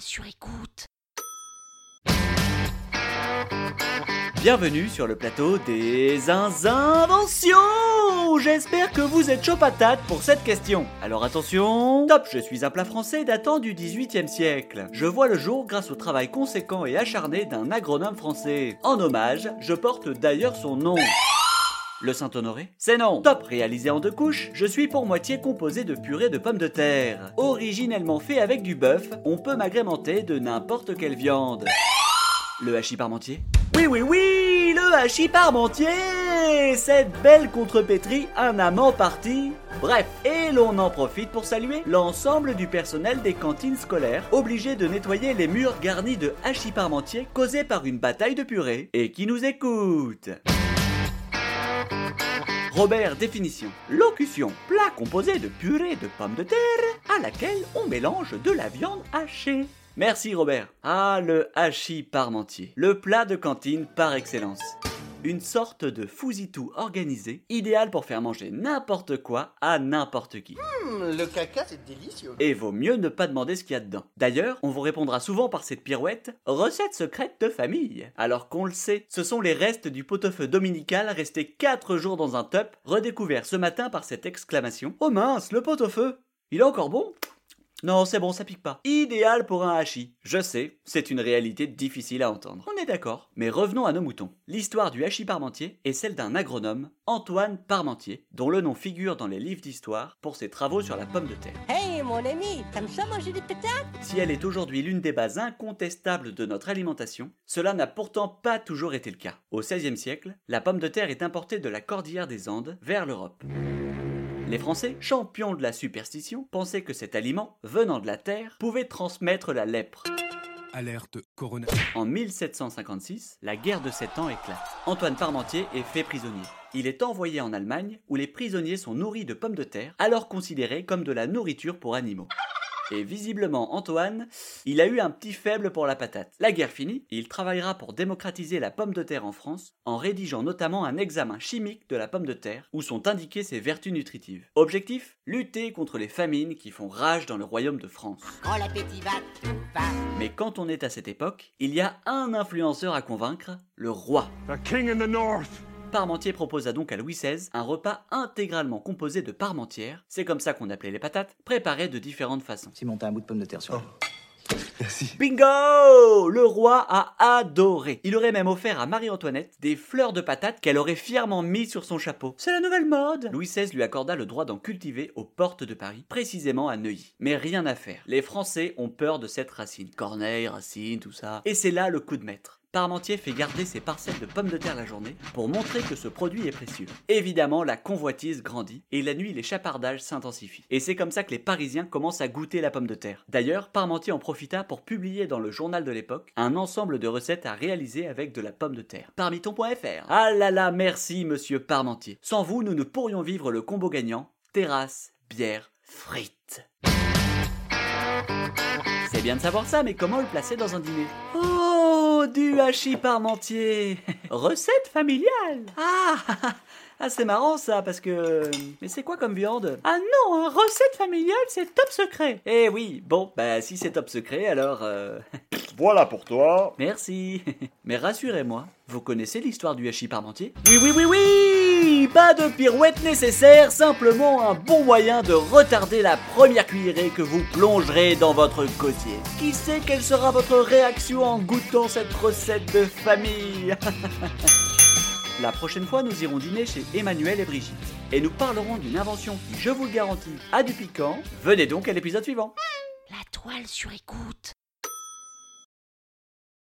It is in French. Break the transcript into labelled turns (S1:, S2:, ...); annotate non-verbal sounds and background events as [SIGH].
S1: sur écoute.
S2: Bienvenue sur le plateau des inventions J'espère que vous êtes chaud patate pour cette question. Alors attention Top Je suis un plat français datant du 18e siècle. Je vois le jour grâce au travail conséquent et acharné d'un agronome français. En hommage, je porte d'ailleurs son nom. Le Saint-Honoré C'est non. Top Réalisé en deux couches, je suis pour moitié composé de purée de pommes de terre. Originellement fait avec du bœuf, on peut m'agrémenter de n'importe quelle viande. Le hachis parmentier? Oui, oui, oui Le hachis parmentier! Cette belle contrepétrie, un amant parti. Bref, et l'on en profite pour saluer l'ensemble du personnel des cantines scolaires, obligé de nettoyer les murs garnis de hachis parmentier causés par une bataille de purée, et qui nous écoute? Robert, définition. Locution. Plat composé de purée de pommes de terre à laquelle on mélange de la viande hachée. Merci Robert. Ah, le hachis parmentier. Le plat de cantine par excellence. Une sorte de fousitou organisé, idéal pour faire manger n'importe quoi à n'importe qui.
S3: Hum, le caca, c'est délicieux.
S2: Et vaut mieux ne pas demander ce qu'il y a dedans. D'ailleurs, on vous répondra souvent par cette pirouette recette secrète de famille. Alors qu'on le sait, ce sont les restes du pot-au-feu dominical restés 4 jours dans un top, redécouvert ce matin par cette exclamation Oh mince, le pot-au-feu Il est encore bon non, c'est bon, ça pique pas. Idéal pour un hachis. Je sais, c'est une réalité difficile à entendre. On est d'accord. Mais revenons à nos moutons. L'histoire du hachis parmentier est celle d'un agronome, Antoine Parmentier, dont le nom figure dans les livres d'histoire pour ses travaux sur la pomme de terre.
S4: Hey mon ami, t'aimes ça manger des patates
S2: Si elle est aujourd'hui l'une des bases incontestables de notre alimentation, cela n'a pourtant pas toujours été le cas. Au XVIe siècle, la pomme de terre est importée de la cordillère des Andes vers l'Europe. Les Français, champions de la superstition, pensaient que cet aliment, venant de la terre, pouvait transmettre la lèpre.
S5: Alerte Corona.
S2: En 1756, la guerre de Sept Ans éclate. Antoine Parmentier est fait prisonnier. Il est envoyé en Allemagne où les prisonniers sont nourris de pommes de terre, alors considérées comme de la nourriture pour animaux. Et visiblement, Antoine, il a eu un petit faible pour la patate. La guerre finie, il travaillera pour démocratiser la pomme de terre en France, en rédigeant notamment un examen chimique de la pomme de terre, où sont indiquées ses vertus nutritives. Objectif Lutter contre les famines qui font rage dans le royaume de France.
S4: Quand l'appétit va, tout va.
S2: Mais quand on est à cette époque, il y a un influenceur à convaincre, le roi.
S5: The king in the north.
S2: Parmentier proposa donc à Louis XVI un repas intégralement composé de parmentières, c'est comme ça qu'on appelait les patates, préparées de différentes façons.
S6: Simon, t'as un bout de pomme de terre sur
S5: Merci.
S2: Bingo Le roi a adoré. Il aurait même offert à Marie-Antoinette des fleurs de patates qu'elle aurait fièrement mis sur son chapeau. C'est la nouvelle mode Louis XVI lui accorda le droit d'en cultiver aux portes de Paris, précisément à Neuilly. Mais rien à faire. Les Français ont peur de cette racine. Corneille, racine, tout ça. Et c'est là le coup de maître. Parmentier fait garder ses parcelles de pommes de terre la journée pour montrer que ce produit est précieux. Évidemment, la convoitise grandit et la nuit, les chapardages s'intensifient. Et c'est comme ça que les Parisiens commencent à goûter la pomme de terre. D'ailleurs, Parmentier en profita pour publier dans le journal de l'époque un ensemble de recettes à réaliser avec de la pomme de terre. Parmiton.fr. Ah là là, merci monsieur Parmentier. Sans vous, nous ne pourrions vivre le combo gagnant terrasse, bière, frites. C'est bien de savoir ça, mais comment le placer dans un dîner? Oh, du hachis parmentier. [LAUGHS] Recette familiale. Ah Ah, c'est marrant ça, parce que... Mais c'est quoi comme viande? Ah non, hein, recette familiale, c'est top secret. Eh oui, bon, bah si c'est top secret, alors... euh, [LAUGHS]
S7: Voilà pour toi.
S2: Merci. [LAUGHS] Mais rassurez-moi, vous connaissez l'histoire du hachis parmentier? Oui, oui, oui, oui Pas de pirouette nécessaire, simplement un bon moyen de retarder la première cuillerée que vous plongerez dans votre gosier. Qui sait quelle sera votre réaction en goûtant cette recette de famille? [LAUGHS] La prochaine fois, nous irons dîner chez Emmanuel et Brigitte. Et nous parlerons d'une invention qui, je vous le garantis, a du piquant. Venez donc à l'épisode suivant
S1: La toile sur écoute.